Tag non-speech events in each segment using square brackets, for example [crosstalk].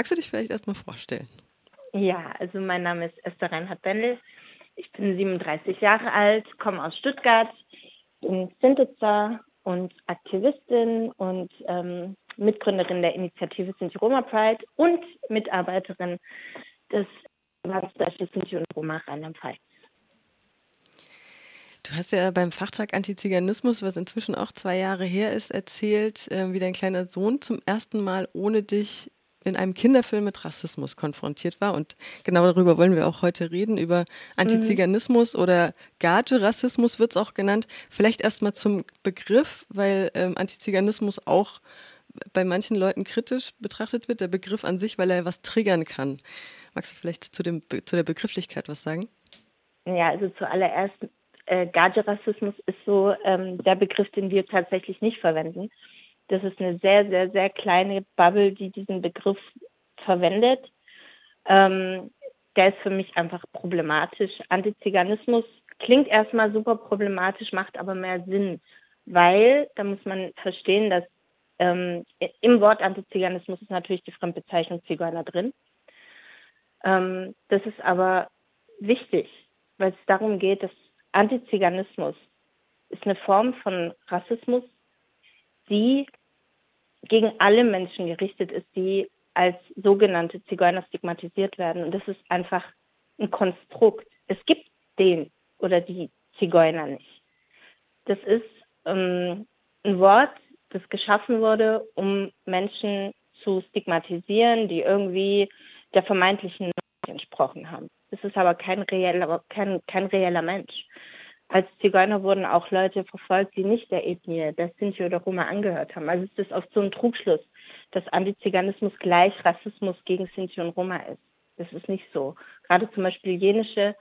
Magst du dich vielleicht erstmal vorstellen? Ja, also mein Name ist Esther Reinhardt-Bendel. Ich bin 37 Jahre alt, komme aus Stuttgart, bin Sintitzer und Aktivistin und ähm, Mitgründerin der Initiative Sinti Roma Pride und Mitarbeiterin des Landesbeispiels Sinti und Roma Rheinland-Pfalz. Du hast ja beim Fachtag Antiziganismus, was inzwischen auch zwei Jahre her ist, erzählt, äh, wie dein kleiner Sohn zum ersten Mal ohne dich in einem Kinderfilm mit Rassismus konfrontiert war. Und genau darüber wollen wir auch heute reden, über Antiziganismus mhm. oder Gage-Rassismus wird es auch genannt. Vielleicht erstmal zum Begriff, weil ähm, Antiziganismus auch bei manchen Leuten kritisch betrachtet wird, der Begriff an sich, weil er was triggern kann. Magst du vielleicht zu, dem, zu der Begrifflichkeit was sagen? Ja, also zuallererst, äh, Gage-Rassismus ist so ähm, der Begriff, den wir tatsächlich nicht verwenden. Das ist eine sehr, sehr, sehr kleine Bubble, die diesen Begriff verwendet. Ähm, der ist für mich einfach problematisch. Antiziganismus klingt erstmal super problematisch, macht aber mehr Sinn, weil da muss man verstehen, dass ähm, im Wort Antiziganismus ist natürlich die Fremdbezeichnung Zigeuner drin. Ähm, das ist aber wichtig, weil es darum geht, dass Antiziganismus ist eine Form von Rassismus, die gegen alle Menschen gerichtet ist, die als sogenannte Zigeuner stigmatisiert werden. Und das ist einfach ein Konstrukt. Es gibt den oder die Zigeuner nicht. Das ist ähm, ein Wort, das geschaffen wurde, um Menschen zu stigmatisieren, die irgendwie der vermeintlichen Norm entsprochen haben. Es ist aber kein reeller, kein, kein reeller Mensch als Zigeuner wurden auch Leute verfolgt, die nicht der Ethnie der Sinti oder Roma angehört haben. Also es ist oft so ein Trugschluss, dass Antiziganismus gleich Rassismus gegen Sinti und Roma ist. Das ist nicht so. Gerade zum Beispiel jenische,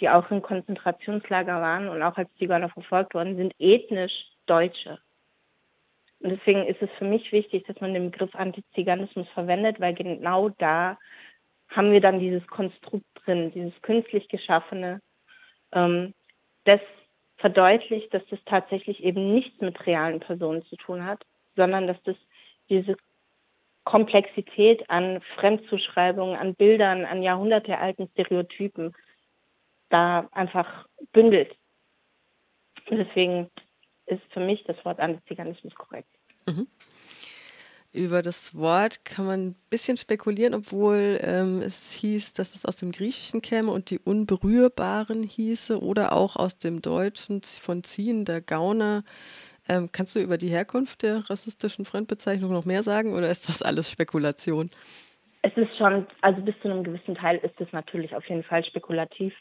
die auch in Konzentrationslager waren und auch als Zigeuner verfolgt wurden, sind ethnisch Deutsche. Und deswegen ist es für mich wichtig, dass man den Begriff Antiziganismus verwendet, weil genau da haben wir dann dieses Konstrukt drin, dieses künstlich geschaffene, ähm, das verdeutlicht, dass das tatsächlich eben nichts mit realen Personen zu tun hat, sondern dass das diese Komplexität an Fremdzuschreibungen, an Bildern, an jahrhundertealten Stereotypen da einfach bündelt. Deswegen ist für mich das Wort Antiziganismus korrekt. Mhm über das Wort kann man ein bisschen spekulieren, obwohl ähm, es hieß, dass es aus dem Griechischen käme und die Unberührbaren hieße oder auch aus dem Deutschen von Ziehen, der Gauner. Ähm, kannst du über die Herkunft der rassistischen Fremdbezeichnung noch mehr sagen oder ist das alles Spekulation? Es ist schon, also bis zu einem gewissen Teil ist es natürlich auf jeden Fall spekulativ.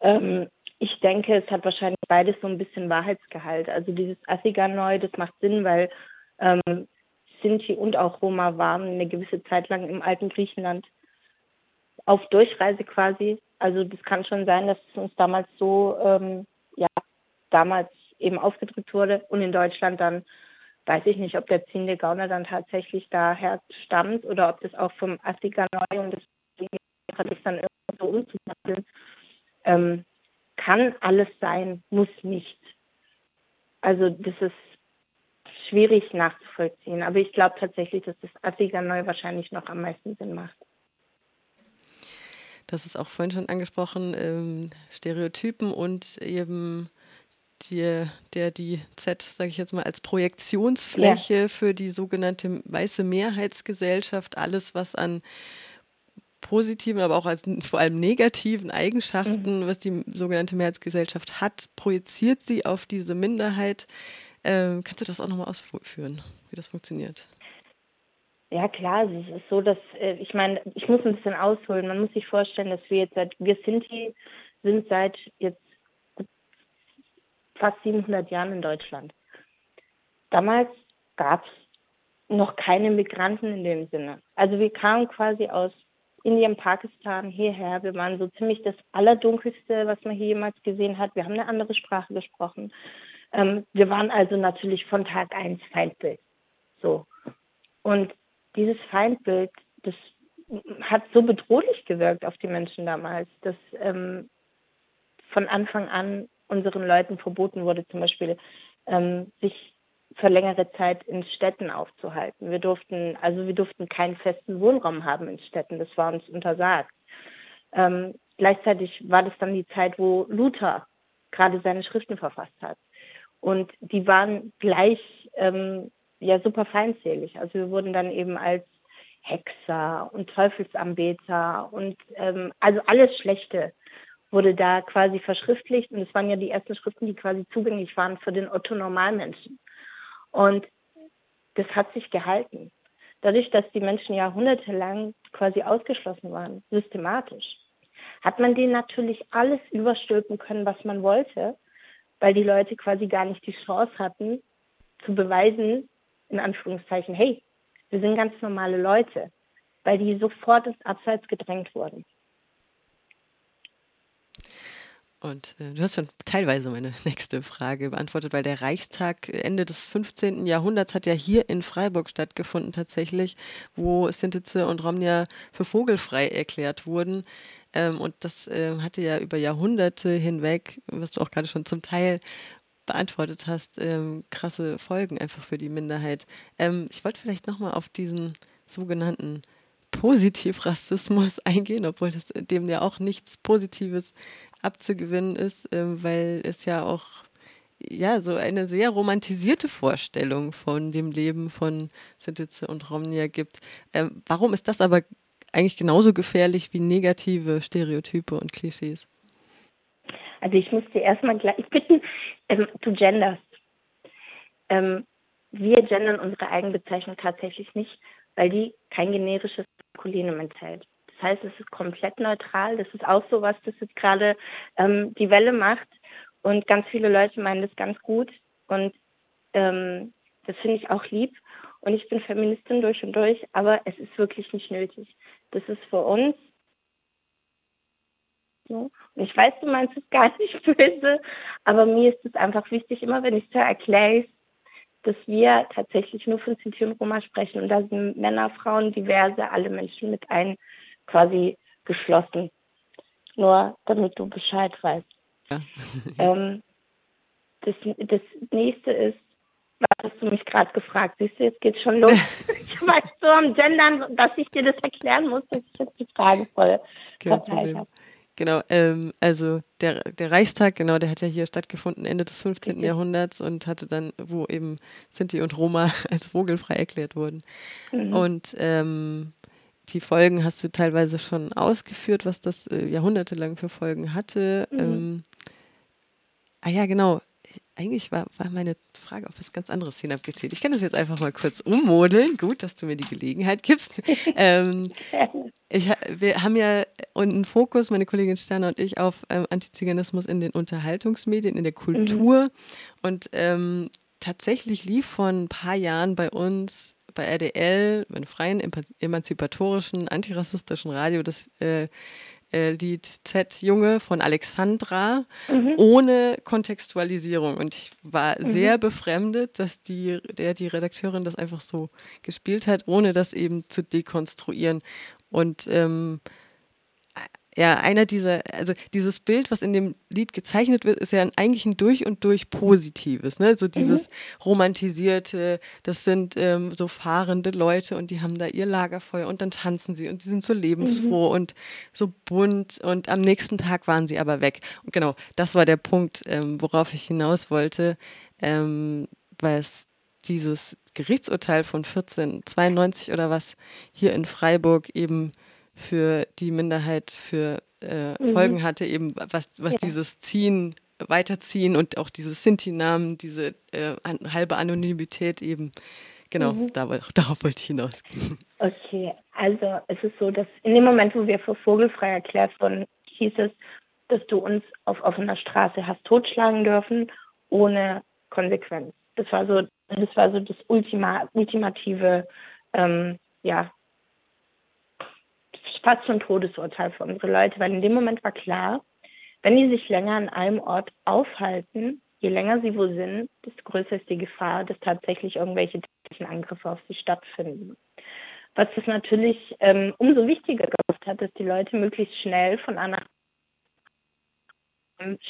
Ähm, ich denke, es hat wahrscheinlich beides so ein bisschen Wahrheitsgehalt. Also dieses Athiganoi, das macht Sinn, weil ähm, Sinti und auch Roma waren eine gewisse Zeit lang im alten Griechenland auf Durchreise quasi. Also das kann schon sein, dass es uns damals so, ähm, ja, damals eben aufgedrückt wurde und in Deutschland dann weiß ich nicht, ob der ziehende Gauner dann tatsächlich daher stammt oder ob das auch vom Astiganoi und das dann irgendwie so umzuwandeln. Ähm, kann alles sein, muss nicht. Also das ist schwierig nachzuvollziehen. Aber ich glaube tatsächlich, dass das Attiganoi wahrscheinlich noch am meisten Sinn macht. Das ist auch vorhin schon angesprochen, ähm, Stereotypen und eben die, der die Z, sage ich jetzt mal, als Projektionsfläche ja. für die sogenannte weiße Mehrheitsgesellschaft, alles, was an positiven, aber auch als vor allem negativen Eigenschaften, mhm. was die sogenannte Mehrheitsgesellschaft hat, projiziert sie auf diese Minderheit. Ähm, kannst du das auch nochmal ausführen, wie das funktioniert? Ja, klar, es ist so, dass, äh, ich meine, ich muss ein bisschen ausholen. Man muss sich vorstellen, dass wir jetzt seit, wir Sinti sind seit jetzt fast 700 Jahren in Deutschland. Damals gab es noch keine Migranten in dem Sinne. Also wir kamen quasi aus Indien, Pakistan hierher. Wir waren so ziemlich das Allerdunkelste, was man hier jemals gesehen hat. Wir haben eine andere Sprache gesprochen. Ähm, wir waren also natürlich von Tag eins Feindbild. So. Und dieses Feindbild, das hat so bedrohlich gewirkt auf die Menschen damals, dass ähm, von Anfang an unseren Leuten verboten wurde, zum Beispiel ähm, sich für längere Zeit in Städten aufzuhalten. Wir durften, also wir durften keinen festen Wohnraum haben in Städten. Das war uns untersagt. Ähm, gleichzeitig war das dann die Zeit, wo Luther gerade seine Schriften verfasst hat. Und die waren gleich ähm, ja super feindselig. Also wir wurden dann eben als Hexer und Teufelsanbeter und ähm, also alles Schlechte wurde da quasi verschriftlicht und es waren ja die ersten Schriften, die quasi zugänglich waren für den Otto Normalmenschen. Und das hat sich gehalten. Dadurch, dass die Menschen jahrhundertelang quasi ausgeschlossen waren, systematisch, hat man denen natürlich alles überstülpen können, was man wollte, weil die Leute quasi gar nicht die Chance hatten, zu beweisen, in Anführungszeichen, hey, wir sind ganz normale Leute, weil die sofort ins Abseits gedrängt wurden. Und äh, du hast schon teilweise meine [laughs] nächste Frage beantwortet, weil der Reichstag Ende des 15. Jahrhunderts hat ja hier in Freiburg stattgefunden tatsächlich, wo Sintize und Romnia für vogelfrei erklärt wurden. Ähm, und das äh, hatte ja über Jahrhunderte hinweg, was du auch gerade schon zum Teil beantwortet hast, ähm, krasse Folgen einfach für die Minderheit. Ähm, ich wollte vielleicht nochmal auf diesen sogenannten Positivrassismus [laughs] eingehen, obwohl das dem ja auch nichts Positives abzugewinnen ist, ähm, weil es ja auch ja so eine sehr romantisierte Vorstellung von dem Leben von Sintize und Romnia gibt. Ähm, warum ist das aber eigentlich genauso gefährlich wie negative Stereotype und Klischees? Also ich muss dir erstmal gleich bitten, ähm, du genderst. Ähm, wir gendern unsere Eigenbezeichnung tatsächlich nicht, weil die kein generisches Maskulinum enthält. Das heißt, es ist komplett neutral. Das ist auch so was, das jetzt gerade ähm, die Welle macht. Und ganz viele Leute meinen das ganz gut. Und ähm, das finde ich auch lieb. Und ich bin Feministin durch und durch, aber es ist wirklich nicht nötig. Das ist für uns so. Und ich weiß, du meinst es gar [laughs] nicht böse, aber mir ist es einfach wichtig, immer wenn ich es erkläre, dass wir tatsächlich nur von Sinti und Roma sprechen. Und da sind Männer, Frauen, diverse, alle Menschen mit ein quasi geschlossen. Nur damit du Bescheid weißt. Ja. [laughs] ähm, das, das nächste ist, was hast du mich gerade gefragt? Siehst du, jetzt geht's schon los. [laughs] ich weiß so am Gendern, dass ich dir das erklären muss, dass ich jetzt die Frage voll verteilt habe. Genau, ähm, also der, der Reichstag, genau, der hat ja hier stattgefunden Ende des 15. Okay. Jahrhunderts und hatte dann, wo eben Sinti und Roma [laughs] als vogelfrei erklärt wurden. Mhm. Und ähm, die Folgen hast du teilweise schon ausgeführt, was das äh, jahrhundertelang für Folgen hatte. Mhm. Ähm, ah ja, genau eigentlich war, war meine Frage auf was ganz anderes hinabgezählt. Ich kann das jetzt einfach mal kurz ummodeln. Gut, dass du mir die Gelegenheit gibst. [laughs] ähm, ich, wir haben ja einen Fokus, meine Kollegin Sterner und ich, auf ähm, Antiziganismus in den Unterhaltungsmedien, in der Kultur. Mhm. Und ähm, tatsächlich lief vor ein paar Jahren bei uns bei RDL, einem freien, emanzipatorischen, antirassistischen Radio, das äh, äh, Lied Z Junge von Alexandra mhm. ohne Kontextualisierung. Und ich war mhm. sehr befremdet, dass die, der, die Redakteurin das einfach so gespielt hat, ohne das eben zu dekonstruieren. Und ähm, ja, einer dieser, also dieses Bild, was in dem Lied gezeichnet wird, ist ja eigentlich ein durch und durch positives, ne? So dieses mhm. romantisierte, das sind ähm, so fahrende Leute und die haben da ihr Lagerfeuer und dann tanzen sie und die sind so lebensfroh mhm. und so bunt und am nächsten Tag waren sie aber weg. Und genau, das war der Punkt, ähm, worauf ich hinaus wollte, ähm, weil es dieses Gerichtsurteil von 1492 oder was hier in Freiburg eben für die Minderheit für äh, mhm. Folgen hatte, eben was, was ja. dieses Ziehen, Weiterziehen und auch dieses Sinti-Namen, diese äh, an, halbe Anonymität eben, genau, mhm. da, [laughs] darauf wollte ich hinaus. Okay, also es ist so, dass in dem Moment, wo wir für vogelfrei erklärt wurden, hieß es, dass du uns auf offener Straße hast totschlagen dürfen, ohne Konsequenz. Das war so, das war so das Ultima, ultimative, ähm, ja, fast schon Todesurteil für unsere Leute, weil in dem Moment war klar, wenn die sich länger an einem Ort aufhalten, je länger sie wo sind, desto größer ist die Gefahr, dass tatsächlich irgendwelche täglichen Angriffe auf sie stattfinden. Was es natürlich ähm, umso wichtiger gemacht hat, dass die Leute möglichst schnell von einer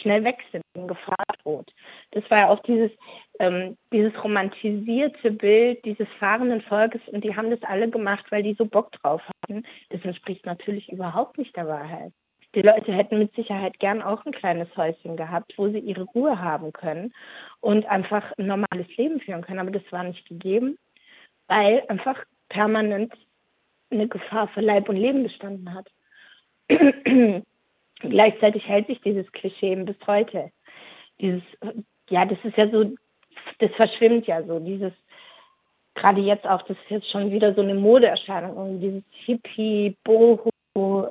schnell weg sind und Gefahr droht. Das war ja auch dieses, ähm, dieses romantisierte Bild dieses fahrenden Volkes und die haben das alle gemacht, weil die so Bock drauf hatten. Das entspricht natürlich überhaupt nicht der Wahrheit. Die Leute hätten mit Sicherheit gern auch ein kleines Häuschen gehabt, wo sie ihre Ruhe haben können und einfach ein normales Leben führen können. Aber das war nicht gegeben, weil einfach permanent eine Gefahr für Leib und Leben bestanden hat. [clears throat] Gleichzeitig hält sich dieses Klischee bis heute. Dieses, ja, das ist ja so, das verschwimmt ja so, dieses, gerade jetzt auch, das ist jetzt schon wieder so eine Modeerscheinung, dieses Hippie, Boho,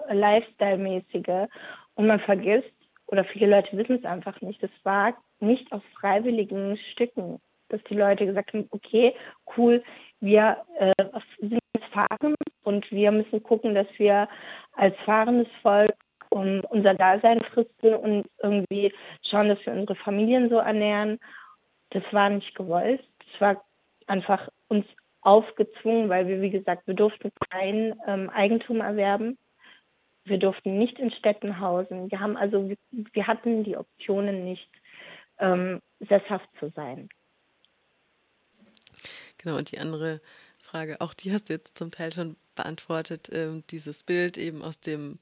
Lifestyle-mäßige. Und man vergisst, oder viele Leute wissen es einfach nicht, das war nicht auf freiwilligen Stücken, dass die Leute gesagt haben, okay, cool, wir äh, sind jetzt fahren und wir müssen gucken, dass wir als fahrendes Volk um unser Dasein fristen und irgendwie schauen, dass wir unsere Familien so ernähren. Das war nicht gewollt. Das war einfach uns aufgezwungen, weil wir, wie gesagt, wir durften kein ähm, Eigentum erwerben. Wir durften nicht in Städten hausen. Wir haben also, wir, wir hatten die Optionen nicht, ähm, sesshaft zu sein. Genau, und die andere Frage, auch die hast du jetzt zum Teil schon beantwortet, ähm, dieses Bild eben aus dem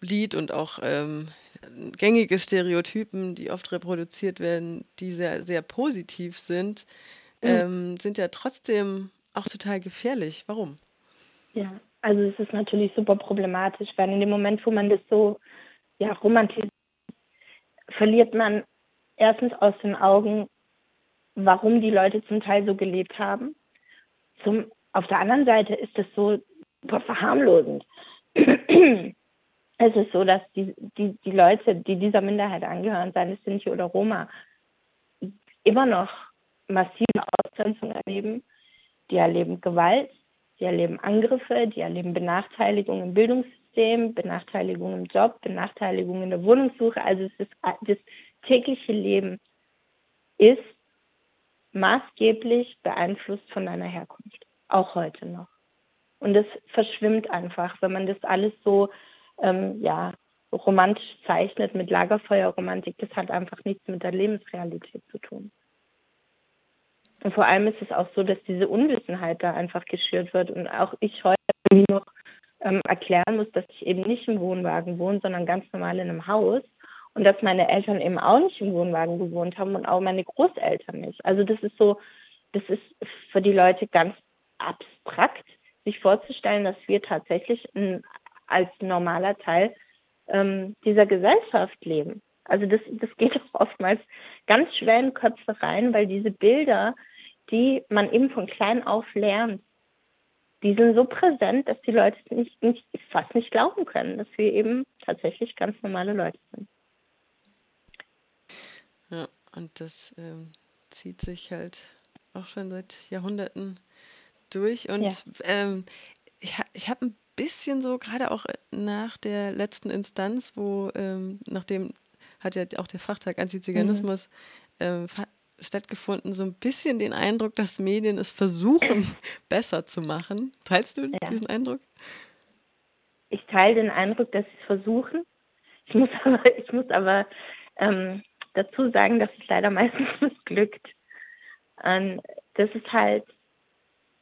Lied und auch ähm, gängige Stereotypen, die oft reproduziert werden, die sehr, sehr positiv sind, mhm. ähm, sind ja trotzdem auch total gefährlich. Warum? Ja, also es ist natürlich super problematisch, weil in dem Moment, wo man das so ja, romantisiert, verliert man erstens aus den Augen, warum die Leute zum Teil so gelebt haben. Zum, auf der anderen Seite ist es so super verharmlosend. Es ist so, dass die, die, die Leute, die dieser Minderheit angehören, seien es Sinti oder Roma, immer noch massive Ausgrenzung erleben. Die erleben Gewalt, die erleben Angriffe, die erleben Benachteiligung im Bildungssystem, Benachteiligung im Job, Benachteiligung in der Wohnungssuche. Also es ist das tägliche Leben ist maßgeblich beeinflusst von deiner Herkunft, auch heute noch. Und es verschwimmt einfach, wenn man das alles so ähm, ja, romantisch zeichnet mit Lagerfeuerromantik. Das hat einfach nichts mit der Lebensrealität zu tun. Und vor allem ist es auch so, dass diese Unwissenheit da einfach geschürt wird und auch ich heute noch ähm, erklären muss, dass ich eben nicht im Wohnwagen wohne, sondern ganz normal in einem Haus und dass meine Eltern eben auch nicht im Wohnwagen gewohnt haben und auch meine Großeltern nicht. Also das ist so, das ist für die Leute ganz abstrakt, sich vorzustellen, dass wir tatsächlich ein, als normaler Teil ähm, dieser Gesellschaft leben. Also das, das geht auch oftmals ganz schwer in Köpfe rein, weil diese Bilder, die man eben von klein auf lernt, die sind so präsent, dass die Leute nicht, nicht, fast nicht glauben können, dass wir eben tatsächlich ganz normale Leute sind. Ja, und das ähm, zieht sich halt auch schon seit Jahrhunderten durch. Und ja. ähm, ich, ich habe ein bisschen so, gerade auch nach der letzten Instanz, wo, ähm, nachdem hat ja auch der Fachtag Antiziganismus mhm. ähm, stattgefunden, so ein bisschen den Eindruck, dass Medien es versuchen, [clears throat] besser zu machen. Teilst du ja. diesen Eindruck? Ich teile den Eindruck, dass sie es versuchen. Ich muss [laughs] aber, ich muss aber ähm, dazu sagen, dass es leider meistens [laughs] missglückt. Und das ist halt,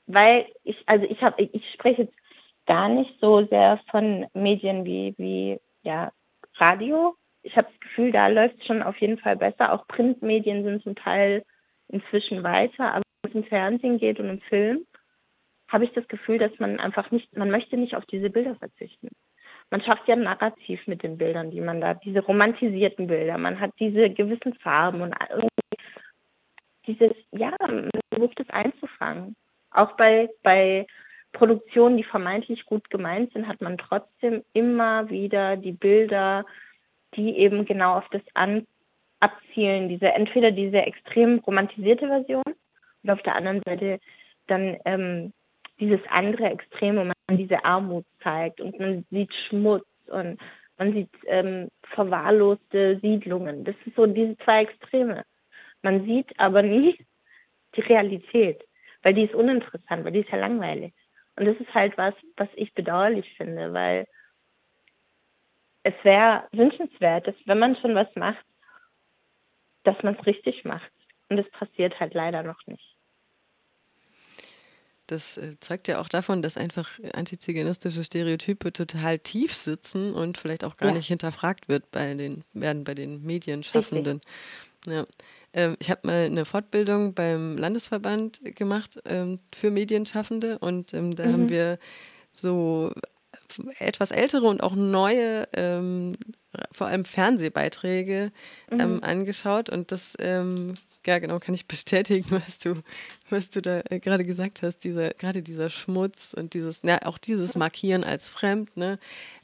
weil ich, also ich habe, ich spreche jetzt gar nicht so sehr von Medien wie, wie ja, Radio. Ich habe das Gefühl, da läuft es schon auf jeden Fall besser. Auch Printmedien sind zum Teil inzwischen weiter, aber wenn es im Fernsehen geht und im Film, habe ich das Gefühl, dass man einfach nicht, man möchte nicht auf diese Bilder verzichten man schafft ja ein Narrativ mit den Bildern, die man da, diese romantisierten Bilder. Man hat diese gewissen Farben und irgendwie dieses, ja, man versucht es einzufangen. Auch bei, bei Produktionen, die vermeintlich gut gemeint sind, hat man trotzdem immer wieder die Bilder, die eben genau auf das an, abzielen. Diese, entweder diese extrem romantisierte Version und auf der anderen Seite dann ähm, dieses andere Extrem, wo man diese Armut zeigt und man sieht Schmutz und man sieht ähm, verwahrloste Siedlungen. Das sind so diese zwei Extreme. Man sieht aber nie die Realität, weil die ist uninteressant, weil die ist ja langweilig. Und das ist halt was, was ich bedauerlich finde, weil es wäre wünschenswert, dass wenn man schon was macht, dass man es richtig macht. Und es passiert halt leider noch nicht. Das äh, zeugt ja auch davon, dass einfach antiziganistische Stereotype total tief sitzen und vielleicht auch gar ja. nicht hinterfragt wird bei den, werden bei den Medienschaffenden. Ja. Ähm, ich habe mal eine Fortbildung beim Landesverband gemacht ähm, für Medienschaffende und ähm, da mhm. haben wir so etwas ältere und auch neue, vor allem Fernsehbeiträge mhm. angeschaut und das ja, genau, kann ich bestätigen, [laughs] was du, was du da äh, gerade gesagt hast. Dieser, gerade dieser Schmutz und dieses, ja, auch dieses Markieren als fremd, ne?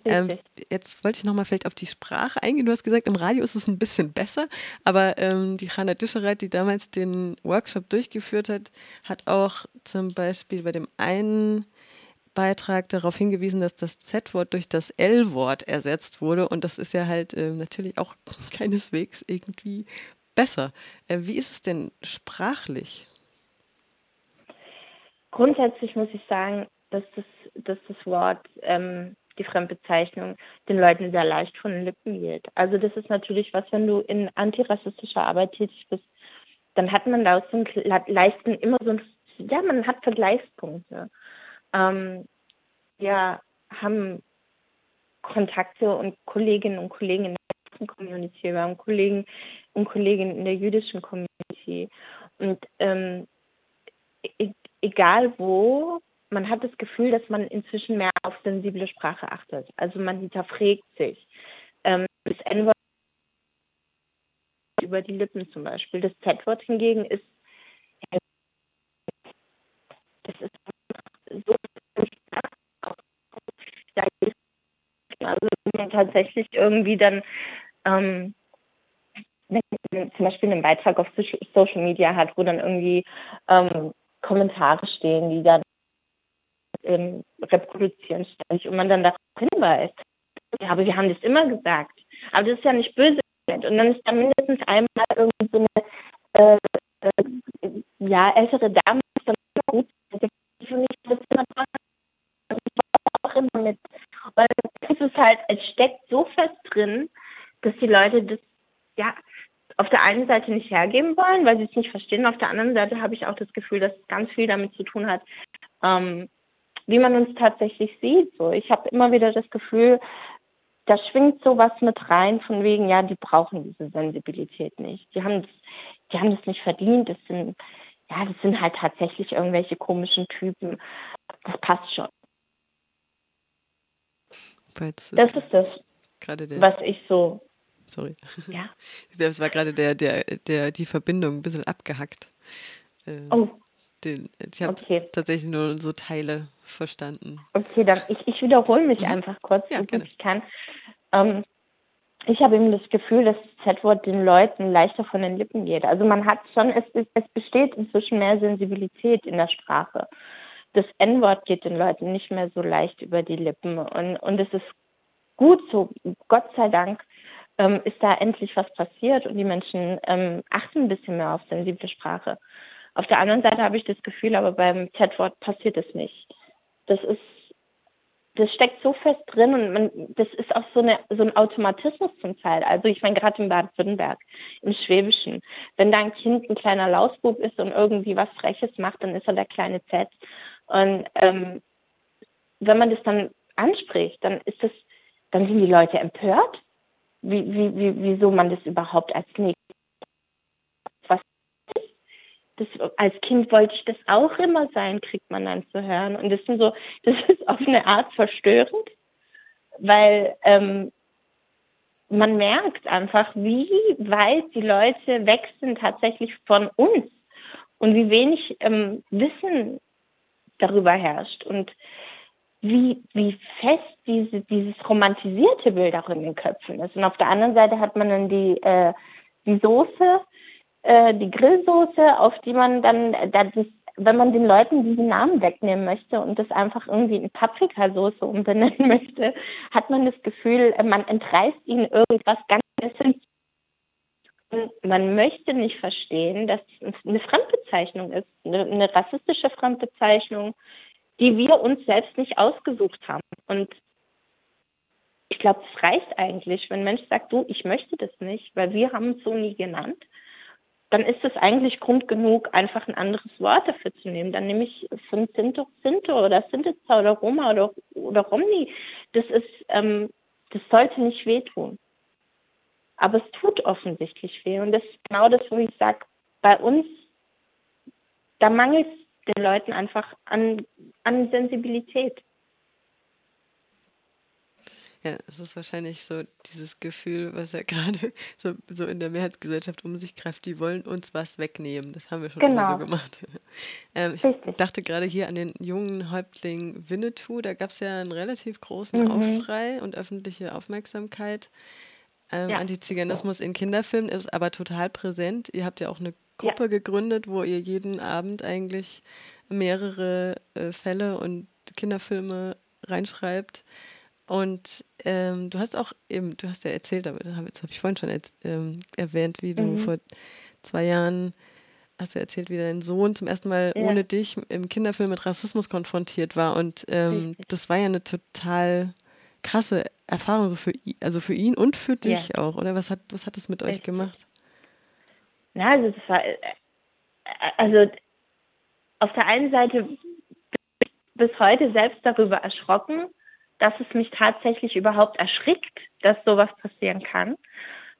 Ähm, jetzt wollte ich nochmal vielleicht auf die Sprache eingehen. Du hast gesagt, im Radio ist es ein bisschen besser, aber ähm, die Hanna Dischereit, die damals den Workshop durchgeführt hat, hat auch zum Beispiel bei dem einen Beitrag darauf hingewiesen, dass das Z-Wort durch das L-Wort ersetzt wurde. Und das ist ja halt äh, natürlich auch [laughs] keineswegs irgendwie besser. Äh, wie ist es denn sprachlich? Grundsätzlich muss ich sagen, dass das, dass das Wort, ähm, die Fremdbezeichnung, den Leuten sehr leicht von den Lippen geht. Also das ist natürlich was, wenn du in antirassistischer Arbeit tätig bist, dann hat man da aus dem Leisten immer so ein, ja, man hat Vergleichspunkte. Ähm, wir haben Kontakte und Kolleginnen und Kollegen in der Community, wir haben Kollegen und Kolleginnen in der jüdischen Community. Und ähm, e egal wo, man hat das Gefühl, dass man inzwischen mehr auf sensible Sprache achtet. Also man hinterfragt sich. Ähm, das N-Wort über die Lippen zum Beispiel. Das Z-Wort hingegen ist das ist so also tatsächlich irgendwie dann ähm, zum Beispiel einen Beitrag auf Social Media hat, wo dann irgendwie ähm, Kommentare stehen, die dann ähm, reproduzieren ständig und man dann darauf hinweist. Ja, aber wir haben das immer gesagt. Aber das ist ja nicht böse. Und dann ist da mindestens einmal irgendwie so eine äh, äh, ja, ältere Dame, die dann gut für mich auch immer mit. Weil es ist halt, es steckt so fest drin, dass die Leute das ja auf der einen Seite nicht hergeben wollen, weil sie es nicht verstehen. Auf der anderen Seite habe ich auch das Gefühl, dass es ganz viel damit zu tun hat, ähm, wie man uns tatsächlich sieht. So, ich habe immer wieder das Gefühl, da schwingt sowas mit rein von wegen, ja, die brauchen diese Sensibilität nicht. Die haben das, die haben das nicht verdient. Das sind, ja, das sind halt tatsächlich irgendwelche komischen Typen. Das passt schon. das ist das, was ich so sorry. Ja. [laughs] Das war gerade der, der, der, die Verbindung ein bisschen abgehackt. Äh, oh. Den, ich habe okay. tatsächlich nur so Teile verstanden. Okay, dann ich, ich wiederhole mich mhm. einfach kurz, ja, so gut ich kann. Ähm, ich habe eben das Gefühl, dass das Z-Wort den Leuten leichter von den Lippen geht. Also man hat schon, es, es besteht inzwischen mehr Sensibilität in der Sprache. Das N-Wort geht den Leuten nicht mehr so leicht über die Lippen. Und, und es ist gut so, Gott sei Dank, ähm, ist da endlich was passiert und die Menschen ähm, achten ein bisschen mehr auf sensible Sprache. Auf der anderen Seite habe ich das Gefühl, aber beim Z-Wort passiert es nicht. Das ist, das steckt so fest drin und man, das ist auch so, eine, so ein Automatismus zum Teil. Also ich meine, gerade in Baden-Württemberg, im Schwäbischen, wenn da ein Kind ein kleiner Lausbub ist und irgendwie was Freches macht, dann ist er der kleine Z. Und ähm, wenn man das dann anspricht, dann ist das, dann sind die Leute empört wie, wie, wie, wieso man das überhaupt als das, als Kind wollte ich das auch immer sein, kriegt man dann zu hören. Und das sind so, [laughs] das ist auf eine Art verstörend, weil ähm, man merkt einfach, wie weit die Leute weg sind tatsächlich von uns und wie wenig ähm, Wissen darüber herrscht. Und wie, wie fest diese, dieses romantisierte Bild auch in den Köpfen ist. Und auf der anderen Seite hat man dann die, äh, die Soße, äh, die Grillsoße, auf die man dann, das wenn man den Leuten diesen Namen wegnehmen möchte und das einfach irgendwie in Paprikasoße umbenennen [laughs] möchte, hat man das Gefühl, man entreißt ihnen irgendwas ganz Essentielles. Man möchte nicht verstehen, dass es eine Fremdbezeichnung ist, eine, eine rassistische Fremdbezeichnung, die wir uns selbst nicht ausgesucht haben. Und ich glaube, es reicht eigentlich, wenn ein Mensch sagt, du, ich möchte das nicht, weil wir haben es so nie genannt, dann ist es eigentlich Grund genug, einfach ein anderes Wort dafür zu nehmen. Dann nehme ich von Sinto, Sinto oder Sintetza oder Roma oder, oder Romni. Das ist, ähm, das sollte nicht wehtun. Aber es tut offensichtlich weh. Und das ist genau das, wo ich sage, bei uns, da mangelt es den Leuten einfach an, an Sensibilität. Ja, es ist wahrscheinlich so dieses Gefühl, was ja [laughs] gerade so, so, in der Mehrheitsgesellschaft um sich greift, die wollen uns was wegnehmen. Das haben wir schon genau. so gemacht. [laughs] Ähm, ich Richtig. dachte gerade hier an den jungen Häuptling Winnetou, da gab es ja einen relativ großen mhm. Aufschrei und öffentliche Aufmerksamkeit. Ähm, ja. Antiziganismus in Kinderfilmen ist aber total präsent. Ihr habt ja auch eine Gruppe ja. gegründet, wo ihr jeden Abend eigentlich mehrere äh, Fälle und Kinderfilme reinschreibt. Und ähm, du hast auch eben, du hast ja erzählt, aber das habe hab ich vorhin schon ähm, erwähnt, wie du mhm. vor zwei Jahren hast du erzählt, wie dein Sohn zum ersten Mal ja. ohne dich im Kinderfilm mit Rassismus konfrontiert war. Und ähm, das war ja eine total krasse Erfahrung so für, also für ihn und für dich ja. auch, oder? Was hat, was hat das mit Richtig. euch gemacht? Na, also das war, äh, also auf der einen Seite bis heute selbst darüber erschrocken, dass es mich tatsächlich überhaupt erschrickt, dass sowas passieren kann.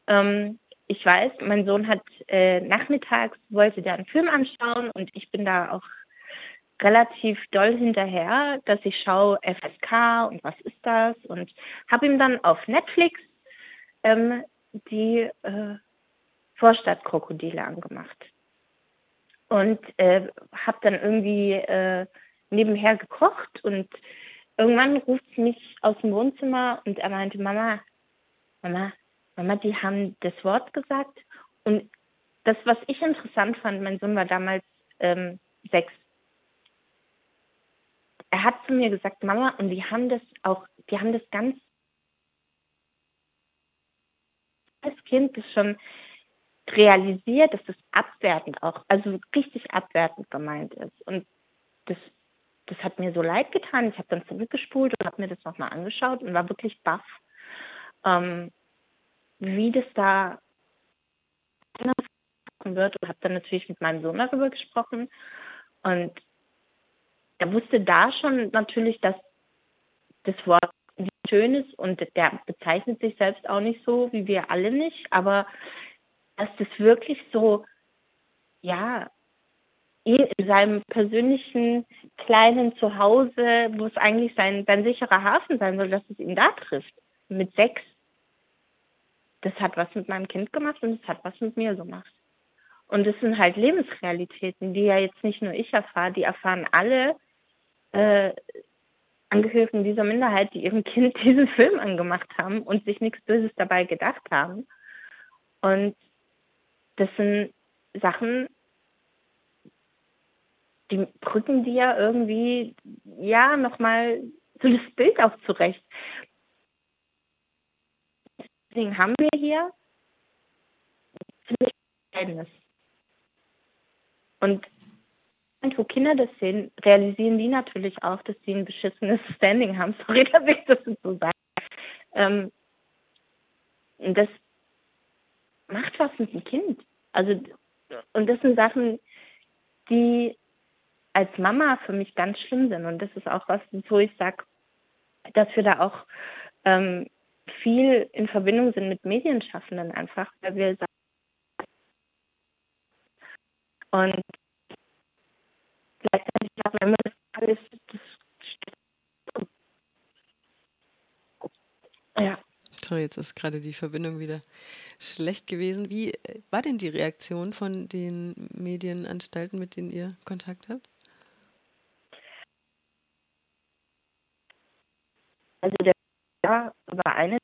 Ähm, ich weiß, mein Sohn hat äh, nachmittags, wollte da einen Film anschauen und ich bin da auch relativ doll hinterher, dass ich schaue FSK und was ist das und habe ihm dann auf Netflix ähm, die äh, Vorstadtkrokodile angemacht und äh, habe dann irgendwie äh, nebenher gekocht und irgendwann ruft sie mich aus dem Wohnzimmer und er meinte, Mama, Mama, Mama, die haben das Wort gesagt. Und das, was ich interessant fand, mein Sohn war damals ähm, sechs. Er hat zu mir gesagt, Mama, und die haben das auch, die haben das ganz als Kind das schon realisiert, dass das abwertend auch, also richtig abwertend gemeint ist. Und das das hat mir so leid getan. Ich habe dann zurückgespult und habe mir das nochmal angeschaut und war wirklich baff, ähm, wie das da wird. Und habe dann natürlich mit meinem Sohn darüber gesprochen. Und er wusste da schon natürlich, dass das Wort nicht schön ist und der bezeichnet sich selbst auch nicht so, wie wir alle nicht, aber dass das wirklich so, ja, in seinem persönlichen kleinen Zuhause, wo es eigentlich sein, sein sicherer Hafen sein soll, dass es ihn da trifft. Mit sechs. Das hat was mit meinem Kind gemacht und es hat was mit mir gemacht. Und es sind halt Lebensrealitäten, die ja jetzt nicht nur ich erfahre, die erfahren alle äh, Angehörigen dieser Minderheit, die ihrem Kind [laughs] diesen Film angemacht haben und sich nichts Böses dabei gedacht haben. Und das sind Sachen, die rücken dir irgendwie, ja, nochmal so das Bild auch zurecht. Deswegen haben wir hier ziemlich Und wo Kinder das sehen, realisieren die natürlich auch, dass sie ein beschissenes Standing haben. [laughs] Sorry, dass ich das so sage. Ähm, das macht was mit dem Kind. Also, und das sind Sachen, die als Mama für mich ganz schlimm sind. Und das ist auch was, wo ich sage, dass wir da auch ähm, viel in Verbindung sind mit Medienschaffenden einfach, weil wir sagen, und gleichzeitig sagen wir immer, das alles, das ja. So, jetzt ist gerade die Verbindung wieder schlecht gewesen. Wie äh, war denn die Reaktion von den Medienanstalten, mit denen ihr Kontakt habt? Also der ja, war eine.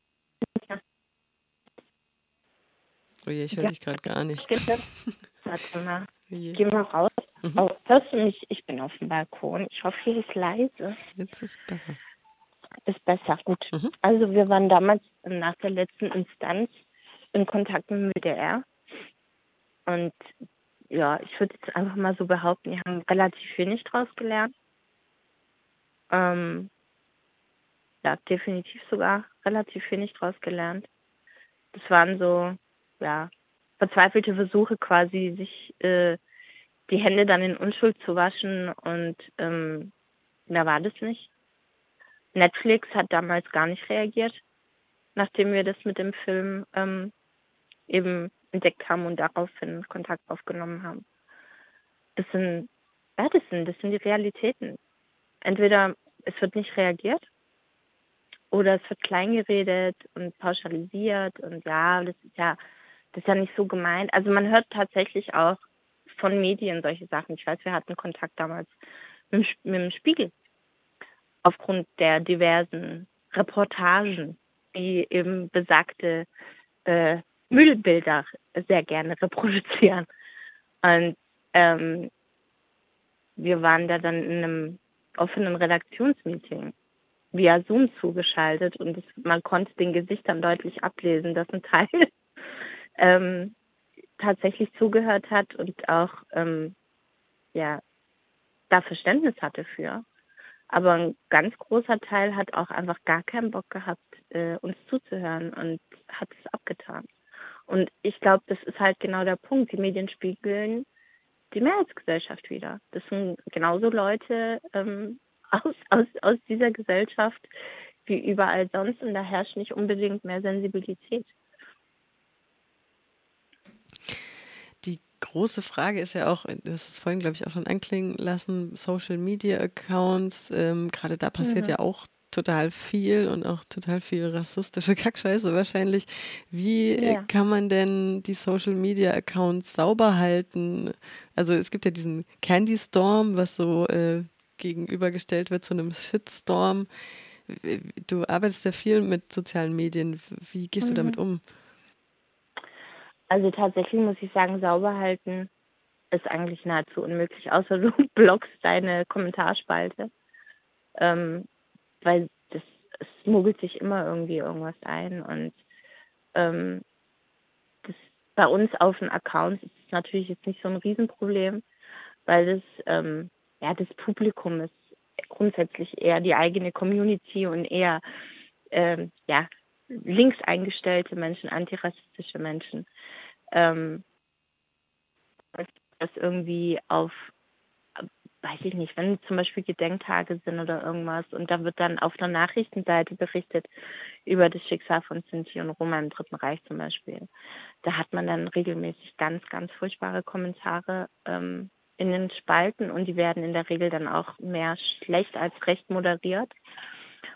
Oh je, ich höre ja. dich gerade gar nicht. [laughs] Warte mal. Oh Geh mal raus. Mhm. Oh, hörst du mich? Ich bin auf dem Balkon. Ich hoffe, hier ist leise. Jetzt ist es besser. Ist besser, gut. Mhm. Also wir waren damals nach der letzten Instanz in Kontakt mit dem WDR. Und ja, ich würde jetzt einfach mal so behaupten, die haben relativ wenig draus gelernt. Ähm, ja, definitiv sogar relativ wenig draus gelernt. Das waren so, ja, verzweifelte Versuche quasi, sich äh, die Hände dann in Unschuld zu waschen und ähm, mehr war das nicht. Netflix hat damals gar nicht reagiert, nachdem wir das mit dem Film ähm, eben entdeckt haben und daraufhin Kontakt aufgenommen haben. Das sind, ja, das sind, das sind die Realitäten. Entweder es wird nicht reagiert oder es wird kleingeredet und pauschalisiert und ja, das ist ja, das ist ja nicht so gemeint. Also man hört tatsächlich auch von Medien solche Sachen. Ich weiß, wir hatten Kontakt damals mit, mit dem Spiegel aufgrund der diversen Reportagen, die eben besagte äh, Müllbilder sehr gerne [laughs] reproduzieren. Und ähm, wir waren da dann in einem offenen Redaktionsmeeting via Zoom zugeschaltet und das, man konnte den Gesichtern deutlich ablesen, dass ein Teil [laughs] ähm, tatsächlich zugehört hat und auch ähm, ja da Verständnis hatte für. Aber ein ganz großer Teil hat auch einfach gar keinen Bock gehabt, äh, uns zuzuhören und hat es abgetan. Und ich glaube, das ist halt genau der Punkt. Die Medien spiegeln die Mehrheitsgesellschaft wieder. Das sind genauso Leute ähm, aus, aus, aus dieser Gesellschaft wie überall sonst und da herrscht nicht unbedingt mehr Sensibilität. große Frage ist ja auch, du hast es vorhin, glaube ich, auch schon anklingen lassen, Social Media Accounts. Ähm, Gerade da passiert mhm. ja auch total viel und auch total viel rassistische Kackscheiße wahrscheinlich. Wie ja. kann man denn die Social Media Accounts sauber halten? Also es gibt ja diesen Candy Storm, was so äh, gegenübergestellt wird zu einem Shitstorm. Du arbeitest ja viel mit sozialen Medien. Wie gehst mhm. du damit um? Also tatsächlich muss ich sagen, sauber halten ist eigentlich nahezu unmöglich, [laughs] außer du blockst deine Kommentarspalte. Ähm, weil das es muggelt sich immer irgendwie irgendwas ein und ähm, das bei uns auf den Accounts ist es natürlich jetzt nicht so ein Riesenproblem, weil das ähm, ja das Publikum ist grundsätzlich eher die eigene Community und eher ähm, ja links eingestellte Menschen, antirassistische Menschen. Ähm, das irgendwie auf, weiß ich nicht, wenn zum Beispiel Gedenktage sind oder irgendwas und da wird dann auf der Nachrichtenseite berichtet über das Schicksal von Sinti und Roma im Dritten Reich zum Beispiel. Da hat man dann regelmäßig ganz, ganz furchtbare Kommentare ähm, in den Spalten und die werden in der Regel dann auch mehr schlecht als recht moderiert.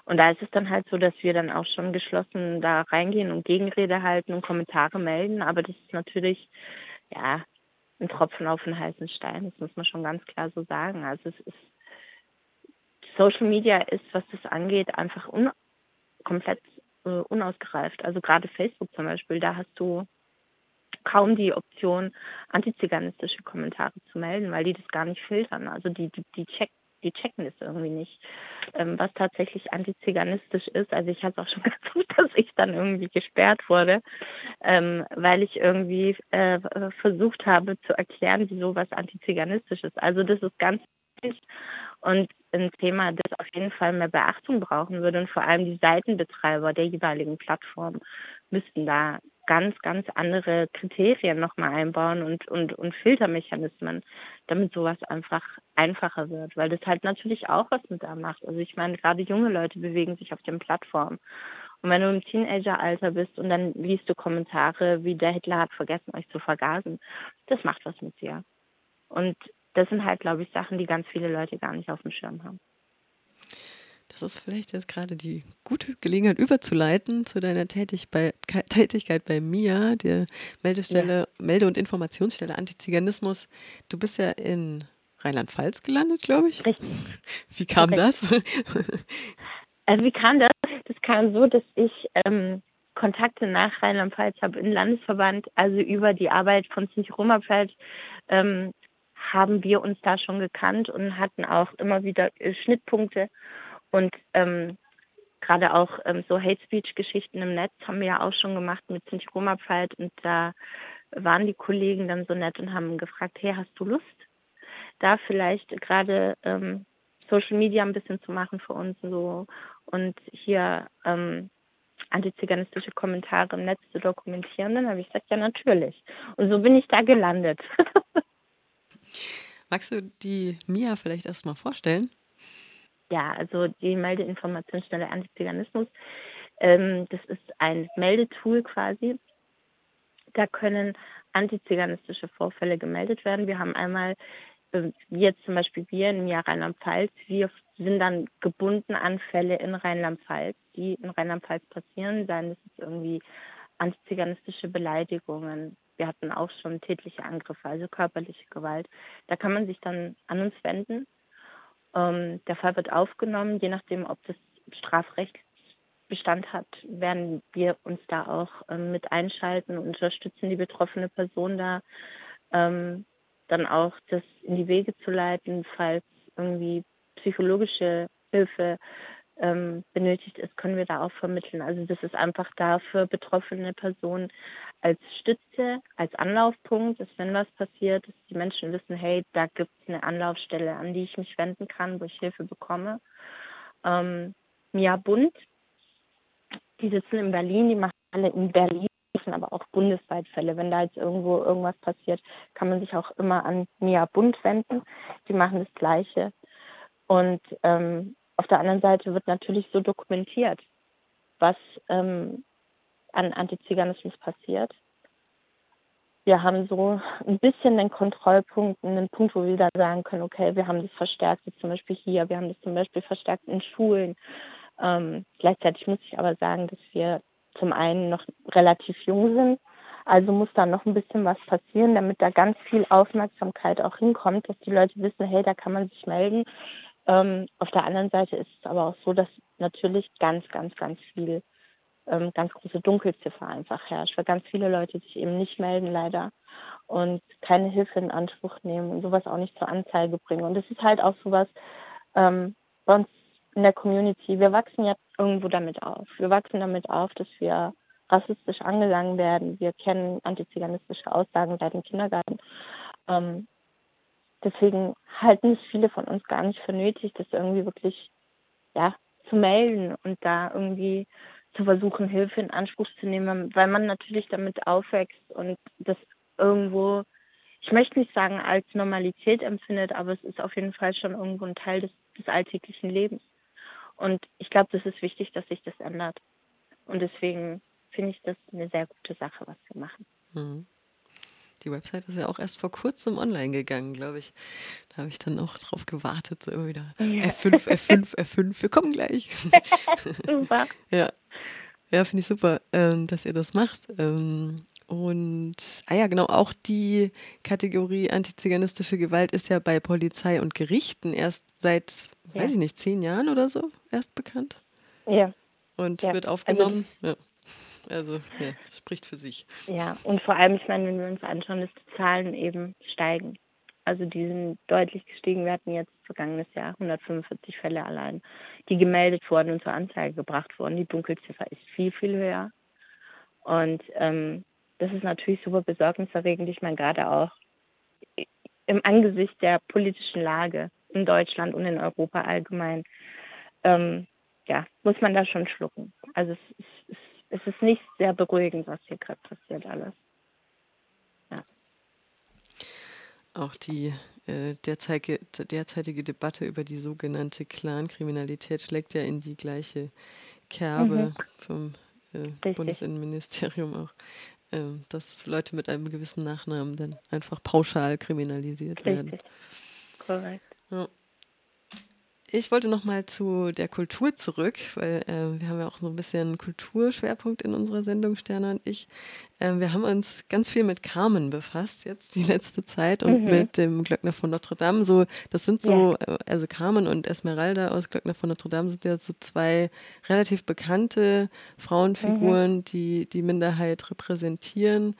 Und da ist es dann halt so, dass wir dann auch schon geschlossen da reingehen und Gegenrede halten und Kommentare melden. Aber das ist natürlich, ja, ein Tropfen auf den heißen Stein. Das muss man schon ganz klar so sagen. Also es ist, Social Media ist, was das angeht, einfach un komplett äh, unausgereift. Also gerade Facebook zum Beispiel, da hast du kaum die Option, antiziganistische Kommentare zu melden, weil die das gar nicht filtern. Also die, die, die check, die checken es irgendwie nicht, ähm, was tatsächlich antiziganistisch ist. Also ich hatte auch schon [laughs] gedacht, dass ich dann irgendwie gesperrt wurde, ähm, weil ich irgendwie äh, versucht habe zu erklären, wieso was antiziganistisch ist. Also das ist ganz und ein Thema, das auf jeden Fall mehr Beachtung brauchen würde und vor allem die Seitenbetreiber der jeweiligen Plattform müssten da ganz, ganz andere Kriterien nochmal einbauen und, und, und Filtermechanismen, damit sowas einfach einfacher wird, weil das halt natürlich auch was mit da macht. Also ich meine, gerade junge Leute bewegen sich auf den Plattformen. Und wenn du im Teenageralter bist und dann liest du Kommentare wie der Hitler hat vergessen, euch zu vergasen, das macht was mit dir. Und das sind halt, glaube ich, Sachen, die ganz viele Leute gar nicht auf dem Schirm haben. Das ist vielleicht jetzt gerade die gute Gelegenheit überzuleiten zu deiner Tätig bei, Tätigkeit bei MIA, der Meldestelle, ja. Melde- und Informationsstelle Antiziganismus. Du bist ja in Rheinland-Pfalz gelandet, glaube ich. Richtig. Wie kam Richtig. das? Also [laughs] wie kam das? Das kam so, dass ich ähm, Kontakte nach Rheinland-Pfalz habe im Landesverband, also über die Arbeit von Sinti Roma-Pfalz ähm, haben wir uns da schon gekannt und hatten auch immer wieder äh, Schnittpunkte und ähm, gerade auch ähm, so Hate Speech Geschichten im Netz haben wir ja auch schon gemacht mit Sinti Roma Pride und da waren die Kollegen dann so nett und haben gefragt, hey, hast du Lust, da vielleicht gerade ähm, Social Media ein bisschen zu machen für uns so und hier ähm, antiziganistische Kommentare im Netz zu dokumentieren, dann habe ich gesagt, ja natürlich. Und so bin ich da gelandet. [laughs] Magst du die Mia vielleicht erstmal vorstellen? Ja, also die Meldeinformationsstelle Antiziganismus, ähm, das ist ein Meldetool quasi. Da können antiziganistische Vorfälle gemeldet werden. Wir haben einmal, jetzt zum Beispiel wir im Jahr Rheinland-Pfalz, wir sind dann gebunden an Fälle in Rheinland-Pfalz, die in Rheinland-Pfalz passieren, seien es irgendwie antiziganistische Beleidigungen. Wir hatten auch schon tätliche Angriffe, also körperliche Gewalt. Da kann man sich dann an uns wenden. Ähm, der Fall wird aufgenommen, je nachdem, ob das Strafrecht Bestand hat, werden wir uns da auch ähm, mit einschalten und unterstützen die betroffene Person da, ähm, dann auch das in die Wege zu leiten, falls irgendwie psychologische Hilfe ähm, benötigt ist, können wir da auch vermitteln. Also das ist einfach da für betroffene Personen als Stütze, als Anlaufpunkt, dass wenn was passiert, dass die Menschen wissen, hey, da gibt es eine Anlaufstelle, an die ich mich wenden kann, wo ich Hilfe bekomme. Ähm, Mia Bund, die sitzen in Berlin, die machen alle in Berlin, aber auch bundesweit Fälle. Wenn da jetzt irgendwo irgendwas passiert, kann man sich auch immer an Mia Bund wenden. Die machen das Gleiche. Und ähm, auf der anderen Seite wird natürlich so dokumentiert, was ähm, an Antiziganismus passiert. Wir haben so ein bisschen den Kontrollpunkt, einen Punkt, wo wir dann sagen können, okay, wir haben das verstärkt, zum Beispiel hier, wir haben das zum Beispiel verstärkt in Schulen. Ähm, gleichzeitig muss ich aber sagen, dass wir zum einen noch relativ jung sind, also muss da noch ein bisschen was passieren, damit da ganz viel Aufmerksamkeit auch hinkommt, dass die Leute wissen, hey, da kann man sich melden. Ähm, auf der anderen Seite ist es aber auch so, dass natürlich ganz, ganz, ganz viel, ähm, ganz große Dunkelziffer einfach herrscht, weil ganz viele Leute sich eben nicht melden leider und keine Hilfe in Anspruch nehmen und sowas auch nicht zur Anzeige bringen. Und es ist halt auch sowas ähm, bei uns in der Community. Wir wachsen ja irgendwo damit auf. Wir wachsen damit auf, dass wir rassistisch angelangt werden. Wir kennen antiziganistische Aussagen seit dem Kindergarten. Ähm, deswegen halten es viele von uns gar nicht für nötig, das irgendwie wirklich ja, zu melden und da irgendwie zu versuchen, Hilfe in Anspruch zu nehmen, weil man natürlich damit aufwächst und das irgendwo, ich möchte nicht sagen als Normalität empfindet, aber es ist auf jeden Fall schon irgendwo ein Teil des, des alltäglichen Lebens. Und ich glaube, das ist wichtig, dass sich das ändert. Und deswegen finde ich das eine sehr gute Sache, was wir machen. Mhm. Die Website ist ja auch erst vor kurzem online gegangen, glaube ich. Da habe ich dann auch drauf gewartet, so immer wieder ja. F5, F5, F5, wir kommen gleich. [laughs] super. [laughs] Ja, ja finde ich super, ähm, dass ihr das macht. Ähm, und, ah ja, genau, auch die Kategorie antiziganistische Gewalt ist ja bei Polizei und Gerichten erst seit, ja. weiß ich nicht, zehn Jahren oder so erst bekannt. Ja. Und ja. wird aufgenommen. Also, ja. Also, ja, spricht für sich. Ja, und vor allem, ich meine, wenn wir uns anschauen, dass die Zahlen eben steigen. Also die sind deutlich gestiegen. Wir hatten jetzt vergangenes Jahr 145 Fälle allein, die gemeldet wurden und zur Anzeige gebracht wurden. Die Dunkelziffer ist viel, viel höher. Und ähm, das ist natürlich super besorgniserregend. Ich meine, gerade auch im Angesicht der politischen Lage in Deutschland und in Europa allgemein, ähm, ja, muss man da schon schlucken. Also es, es, es ist nicht sehr beruhigend, was hier gerade passiert alles. Ja. Auch die äh, derzeitige, derzeitige Debatte über die sogenannte Clankriminalität schlägt ja in die gleiche Kerbe mhm. vom äh, Bundesinnenministerium auch, äh, dass Leute mit einem gewissen Nachnamen dann einfach pauschal kriminalisiert Richtig. werden. Korrekt. Ja. Ich wollte noch mal zu der Kultur zurück, weil äh, wir haben ja auch so ein bisschen Kulturschwerpunkt in unserer Sendung, Sterne und ich. Äh, wir haben uns ganz viel mit Carmen befasst jetzt die letzte Zeit und mhm. mit dem Glöckner von Notre Dame. So, das sind so, ja. Äh, also Carmen und Esmeralda aus Glöckner von Notre Dame sind ja so zwei relativ bekannte Frauenfiguren, mhm. die die Minderheit repräsentieren.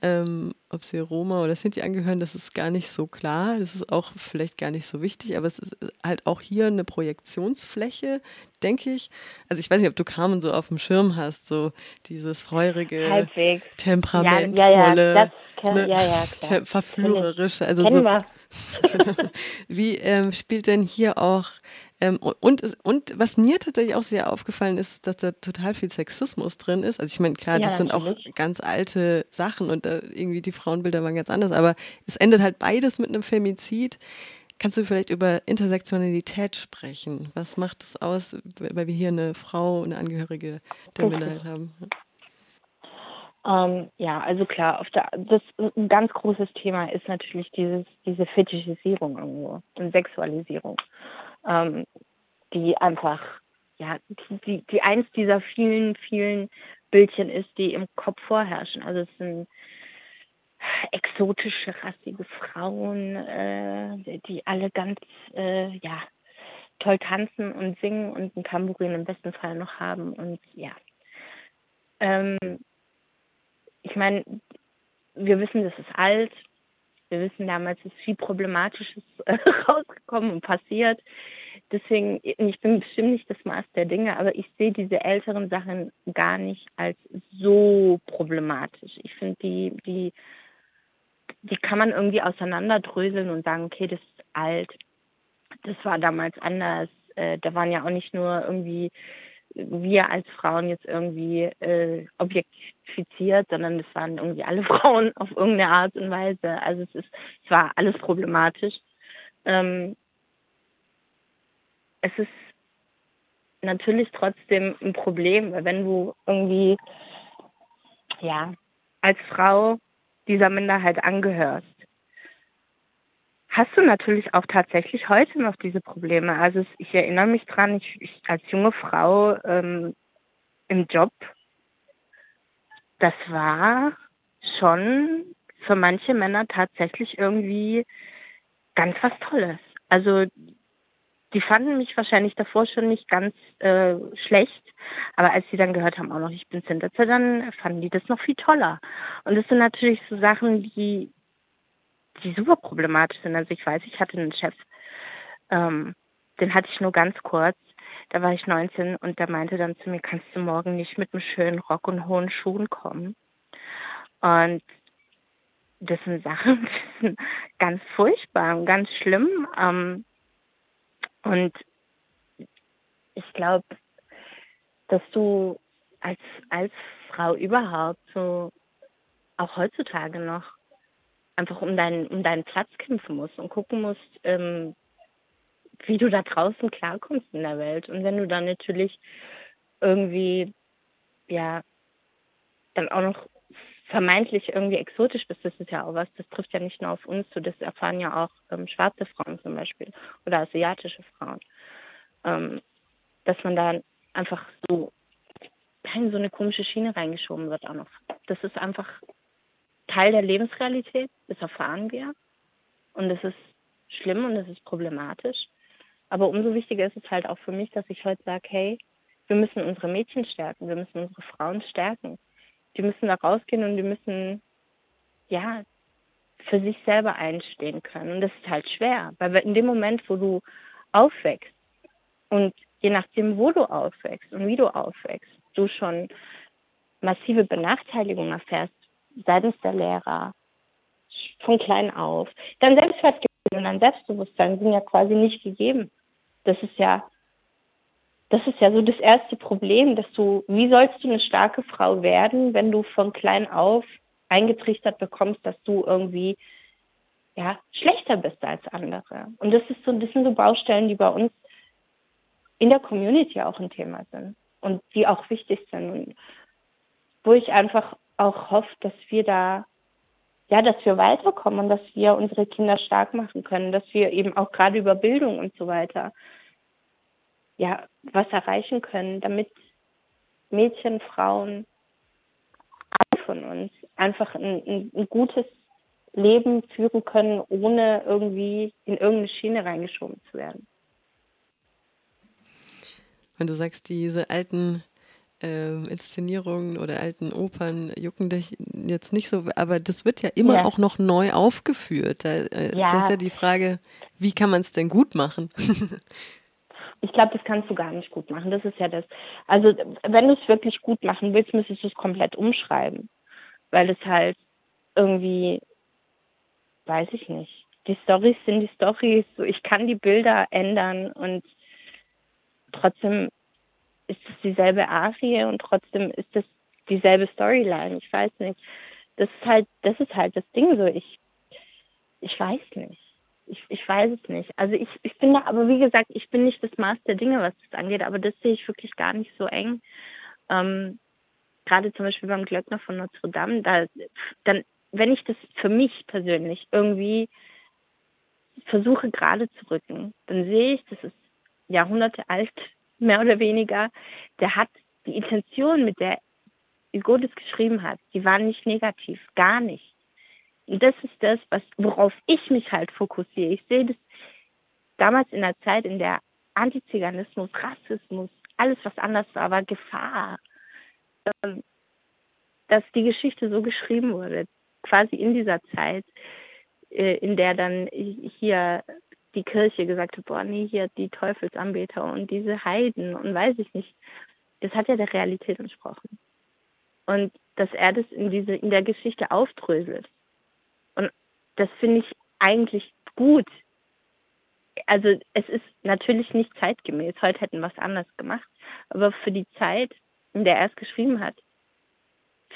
Ähm, ob sie Roma oder Sinti angehören, das ist gar nicht so klar. Das ist auch vielleicht gar nicht so wichtig, aber es ist halt auch hier eine Projektionsfläche, denke ich. Also ich weiß nicht, ob du Carmen so auf dem Schirm hast, so dieses feurige, Halbwegs. temperamentvolle, ja, ja, ne, ja, ja, klar. verführerische. Also so, [laughs] Wie ähm, spielt denn hier auch ähm, und, und was mir tatsächlich auch sehr aufgefallen ist, dass da total viel Sexismus drin ist. Also ich meine, klar, das ja, sind auch ganz alte Sachen und äh, irgendwie die Frauenbilder waren ganz anders, aber es endet halt beides mit einem Femizid. Kannst du vielleicht über Intersektionalität sprechen? Was macht es aus, weil wir hier eine Frau, eine Angehörige der Minderheit haben? Ähm, ja, also klar, der, das ein ganz großes Thema ist natürlich dieses, diese Fetischisierung irgendwo und Sexualisierung ähm, die einfach, ja, die, die eins dieser vielen, vielen Bildchen ist, die im Kopf vorherrschen. Also es sind exotische, rassige Frauen, äh, die alle ganz, äh, ja, toll tanzen und singen und ein Tambourin im besten Fall noch haben und ja. Ähm, ich meine, wir wissen, das ist alt. Wir wissen, damals ist viel Problematisches äh, [laughs] rausgekommen und passiert deswegen, ich bin bestimmt nicht das Maß der Dinge, aber ich sehe diese älteren Sachen gar nicht als so problematisch. Ich finde, die, die, die kann man irgendwie auseinanderdröseln und sagen, okay, das ist alt. Das war damals anders. Äh, da waren ja auch nicht nur irgendwie wir als Frauen jetzt irgendwie äh, objektifiziert, sondern es waren irgendwie alle [laughs] Frauen auf irgendeine Art und Weise. Also es ist, es war alles problematisch. Ähm, es ist natürlich trotzdem ein Problem, weil wenn du irgendwie, ja, als Frau dieser Minderheit angehörst, hast du natürlich auch tatsächlich heute noch diese Probleme. Also ich erinnere mich dran, ich, ich als junge Frau ähm, im Job, das war schon für manche Männer tatsächlich irgendwie ganz was Tolles. Also die fanden mich wahrscheinlich davor schon nicht ganz äh, schlecht, aber als sie dann gehört haben, auch noch, ich bin Sintetze, dann fanden die das noch viel toller. Und das sind natürlich so Sachen, die, die super problematisch sind. Also ich weiß, ich hatte einen Chef, ähm, den hatte ich nur ganz kurz. Da war ich 19 und der meinte dann zu mir, kannst du morgen nicht mit einem schönen Rock und hohen Schuhen kommen? Und das sind Sachen, [laughs] die sind ganz furchtbar und ganz schlimm. Ähm, und ich glaube, dass du als, als Frau überhaupt so auch heutzutage noch einfach um deinen, um deinen Platz kämpfen musst und gucken musst, ähm, wie du da draußen klarkommst in der Welt. Und wenn du dann natürlich irgendwie, ja, dann auch noch vermeintlich irgendwie exotisch bist, das ist ja auch was, das trifft ja nicht nur auf uns zu, das erfahren ja auch ähm, schwarze Frauen zum Beispiel oder asiatische Frauen, ähm, dass man da einfach so in so eine komische Schiene reingeschoben wird auch noch. Das ist einfach Teil der Lebensrealität, das erfahren wir und das ist schlimm und das ist problematisch. Aber umso wichtiger ist es halt auch für mich, dass ich heute sage, hey, wir müssen unsere Mädchen stärken, wir müssen unsere Frauen stärken die müssen da rausgehen und die müssen, ja, für sich selber einstehen können. Und das ist halt schwer, weil in dem Moment, wo du aufwächst und je nachdem, wo du aufwächst und wie du aufwächst, du schon massive Benachteiligungen erfährst seitens der Lehrer, von klein auf. Dein Selbstwertgefühl und dein Selbstbewusstsein sind ja quasi nicht gegeben. Das ist ja das ist ja so das erste Problem, dass du, wie sollst du eine starke Frau werden, wenn du von klein auf eingetrichtert bekommst, dass du irgendwie ja schlechter bist als andere. Und das ist so, das sind so Baustellen, die bei uns in der Community auch ein Thema sind und die auch wichtig sind und wo ich einfach auch hoffe, dass wir da ja, dass wir weiterkommen und dass wir unsere Kinder stark machen können, dass wir eben auch gerade über Bildung und so weiter ja, was erreichen können, damit Mädchen, Frauen, alle von uns einfach ein, ein, ein gutes Leben führen können, ohne irgendwie in irgendeine Schiene reingeschoben zu werden. Wenn du sagst, diese alten äh, Inszenierungen oder alten Opern jucken dich jetzt nicht so, aber das wird ja immer ja. auch noch neu aufgeführt. Da, äh, ja. Das ist ja die Frage, wie kann man es denn gut machen? [laughs] Ich glaube, das kannst du gar nicht gut machen. Das ist ja das. Also, wenn du es wirklich gut machen willst, müsstest du es komplett umschreiben. Weil es halt irgendwie, weiß ich nicht, die Storys sind die Storys. So, ich kann die Bilder ändern und trotzdem ist es dieselbe Arie und trotzdem ist es dieselbe Storyline. Ich weiß nicht. Das ist halt, das ist halt das Ding so. Ich, ich weiß nicht. Ich, ich weiß es nicht. Also ich, ich finde, aber wie gesagt, ich bin nicht das Maß der Dinge, was das angeht, aber das sehe ich wirklich gar nicht so eng. Ähm, Gerade zum Beispiel beim Glöckner von Notre Dame, da, dann, wenn ich das für mich persönlich irgendwie versuche gerade zu rücken, dann sehe ich, das ist Jahrhunderte alt, [laughs] mehr oder weniger. Der hat die Intention, mit der Hugo das geschrieben hat, die waren nicht negativ, gar nicht. Und das ist das, was, worauf ich mich halt fokussiere. Ich sehe das damals in der Zeit, in der Antiziganismus, Rassismus, alles was anders war, war Gefahr. Ähm, dass die Geschichte so geschrieben wurde, quasi in dieser Zeit, äh, in der dann hier die Kirche gesagt hat, boah, nee, hier die Teufelsanbeter und diese Heiden und weiß ich nicht. Das hat ja der Realität entsprochen. Und dass er das in diese, in der Geschichte aufdröselt. Das finde ich eigentlich gut. Also es ist natürlich nicht zeitgemäß. Heute hätten wir es anders gemacht. Aber für die Zeit, in der er es geschrieben hat,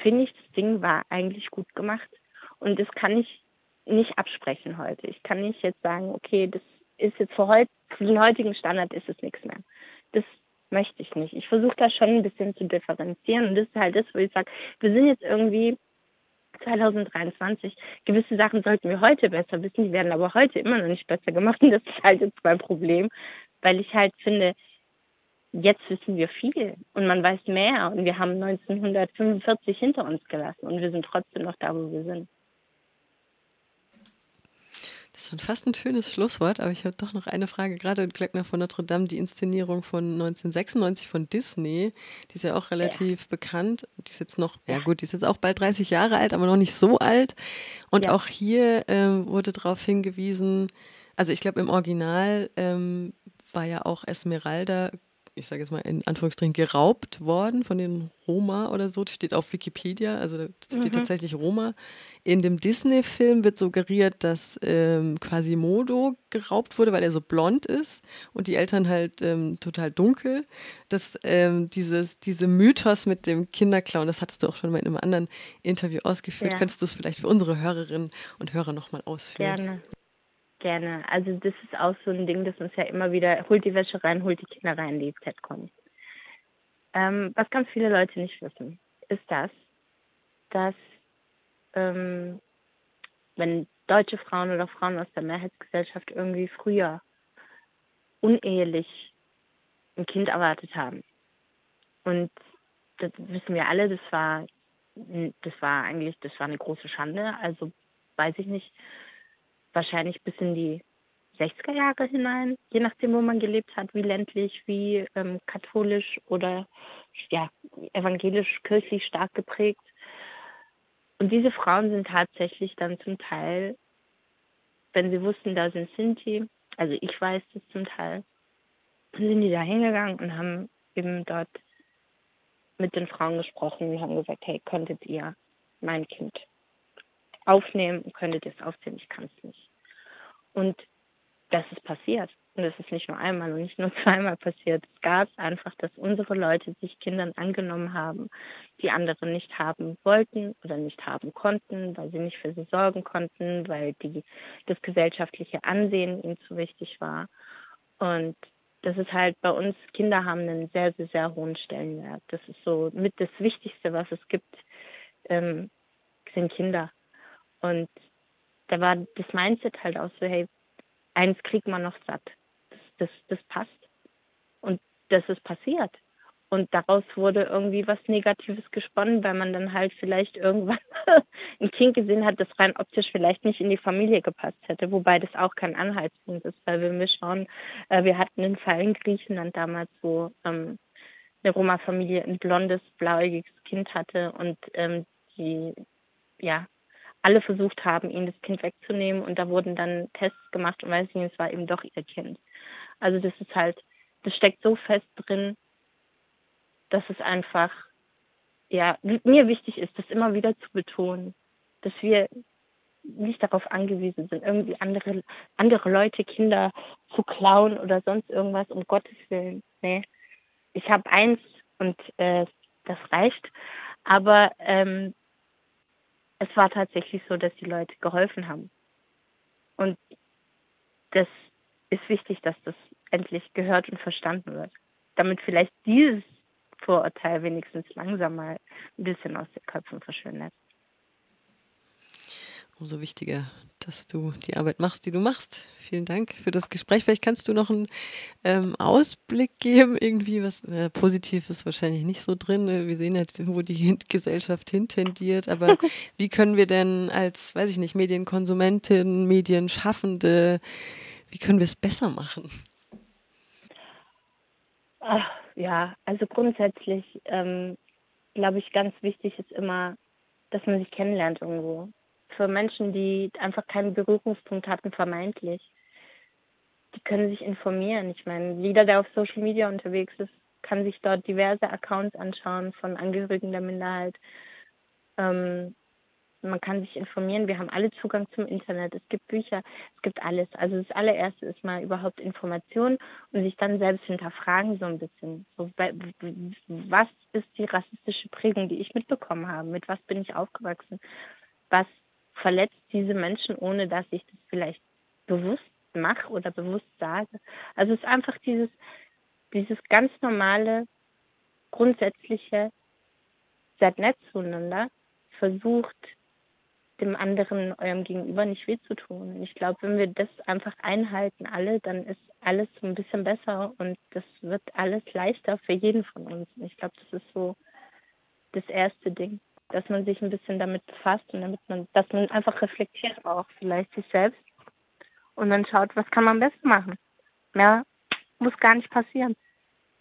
finde ich, das Ding war eigentlich gut gemacht. Und das kann ich nicht absprechen heute. Ich kann nicht jetzt sagen, okay, das ist jetzt für, heut, für den heutigen Standard ist es nichts mehr. Das möchte ich nicht. Ich versuche da schon ein bisschen zu differenzieren und das ist halt das, wo ich sage, wir sind jetzt irgendwie 2023. Gewisse Sachen sollten wir heute besser wissen, die werden aber heute immer noch nicht besser gemacht und das ist halt jetzt mein Problem, weil ich halt finde, jetzt wissen wir viel und man weiß mehr und wir haben 1945 hinter uns gelassen und wir sind trotzdem noch da, wo wir sind. Das ist schon fast ein schönes Schlusswort, aber ich habe doch noch eine Frage. Gerade Glöckner von Notre Dame, die Inszenierung von 1996 von Disney, die ist ja auch relativ ja. bekannt. Die ist jetzt noch, ja. ja. gut, die ist jetzt auch bald 30 Jahre alt, aber noch nicht so alt. Und ja. auch hier ähm, wurde darauf hingewiesen, also ich glaube im Original ähm, war ja auch Esmeralda ich sage jetzt mal in Anführungsstrichen, geraubt worden von den Roma oder so. Das steht auf Wikipedia, also da steht mhm. tatsächlich Roma. In dem Disney-Film wird suggeriert, dass ähm, Quasimodo geraubt wurde, weil er so blond ist und die Eltern halt ähm, total dunkel. Dass ähm, dieses, diese Mythos mit dem Kinderclown, das hattest du auch schon mal in einem anderen Interview ausgeführt. Ja. Könntest du es vielleicht für unsere Hörerinnen und Hörer nochmal ausführen? Gerne gerne. Also das ist auch so ein Ding, das uns ja immer wieder, holt die Wäsche rein, holt die Kinder rein, die Z kommt. Ähm, was ganz viele Leute nicht wissen, ist das, dass ähm, wenn deutsche Frauen oder Frauen aus der Mehrheitsgesellschaft irgendwie früher unehelich ein Kind erwartet haben. Und das wissen wir alle, das war das war eigentlich, das war eine große Schande. Also weiß ich nicht, wahrscheinlich bis in die 60er Jahre hinein, je nachdem, wo man gelebt hat, wie ländlich, wie ähm, katholisch oder ja, evangelisch-kirchlich stark geprägt. Und diese Frauen sind tatsächlich dann zum Teil, wenn sie wussten, da sind Sinti, also ich weiß das zum Teil, sind die da hingegangen und haben eben dort mit den Frauen gesprochen und haben gesagt, hey, könntet ihr mein Kind aufnehmen und könnte das aufziehen. Ich kann es nicht. Und das ist passiert. Und das ist nicht nur einmal und nicht nur [laughs] zweimal passiert. Es gab einfach, dass unsere Leute sich Kindern angenommen haben, die andere nicht haben wollten oder nicht haben konnten, weil sie nicht für sie sorgen konnten, weil die, das gesellschaftliche Ansehen ihnen zu wichtig war. Und das ist halt bei uns, Kinder haben einen sehr, sehr, sehr hohen Stellenwert. Das ist so mit das Wichtigste, was es gibt, ähm, sind Kinder. Und da war das Mindset halt auch so, hey, eins kriegt man noch satt. Das, das, das passt. Und das ist passiert. Und daraus wurde irgendwie was Negatives gesponnen, weil man dann halt vielleicht irgendwann [laughs] ein Kind gesehen hat, das rein optisch vielleicht nicht in die Familie gepasst hätte. Wobei das auch kein Anhaltspunkt ist, weil wenn wir schauen, äh, wir hatten einen Fall in Griechenland damals, wo ähm, eine Roma-Familie ein blondes, blauäugiges Kind hatte und ähm, die, ja, alle versucht haben, ihnen das Kind wegzunehmen und da wurden dann Tests gemacht und weiß nicht, es war eben doch ihr Kind. Also das ist halt, das steckt so fest drin, dass es einfach, ja, mir wichtig ist, das immer wieder zu betonen, dass wir nicht darauf angewiesen sind, irgendwie andere, andere Leute, Kinder zu klauen oder sonst irgendwas, um Gottes Willen. Nee. Ich habe eins und äh, das reicht. Aber ähm, es war tatsächlich so, dass die Leute geholfen haben. Und das ist wichtig, dass das endlich gehört und verstanden wird. Damit vielleicht dieses Vorurteil wenigstens langsam mal ein bisschen aus den Köpfen verschwindet umso wichtiger, dass du die Arbeit machst, die du machst. Vielen Dank für das Gespräch. Vielleicht kannst du noch einen ähm, Ausblick geben, irgendwie was äh, positiv ist wahrscheinlich nicht so drin. Ne? Wir sehen jetzt, wo die Gesellschaft hintendiert. Aber [laughs] wie können wir denn als, weiß ich nicht, Medienkonsumentin, Medienschaffende, wie können wir es besser machen? Ach, ja, also grundsätzlich ähm, glaube ich, ganz wichtig ist immer, dass man sich kennenlernt irgendwo für Menschen, die einfach keinen Berührungspunkt hatten, vermeintlich. Die können sich informieren. Ich meine, jeder, der auf Social Media unterwegs ist, kann sich dort diverse Accounts anschauen von Angehörigen der Minderheit. Ähm, man kann sich informieren. Wir haben alle Zugang zum Internet. Es gibt Bücher, es gibt alles. Also das allererste ist mal überhaupt Information und sich dann selbst hinterfragen so ein bisschen. So, was ist die rassistische Prägung, die ich mitbekommen habe? Mit was bin ich aufgewachsen? Was verletzt diese Menschen, ohne dass ich das vielleicht bewusst mache oder bewusst sage. Also es ist einfach dieses, dieses ganz normale, grundsätzliche, seid nett zueinander, versucht dem anderen, eurem Gegenüber nicht weh zu tun. Ich glaube, wenn wir das einfach einhalten, alle, dann ist alles ein bisschen besser und das wird alles leichter für jeden von uns. Ich glaube, das ist so das erste Ding dass man sich ein bisschen damit befasst und damit man, dass man einfach reflektiert auch vielleicht sich selbst und dann schaut, was kann man besser machen. Mehr muss gar nicht passieren.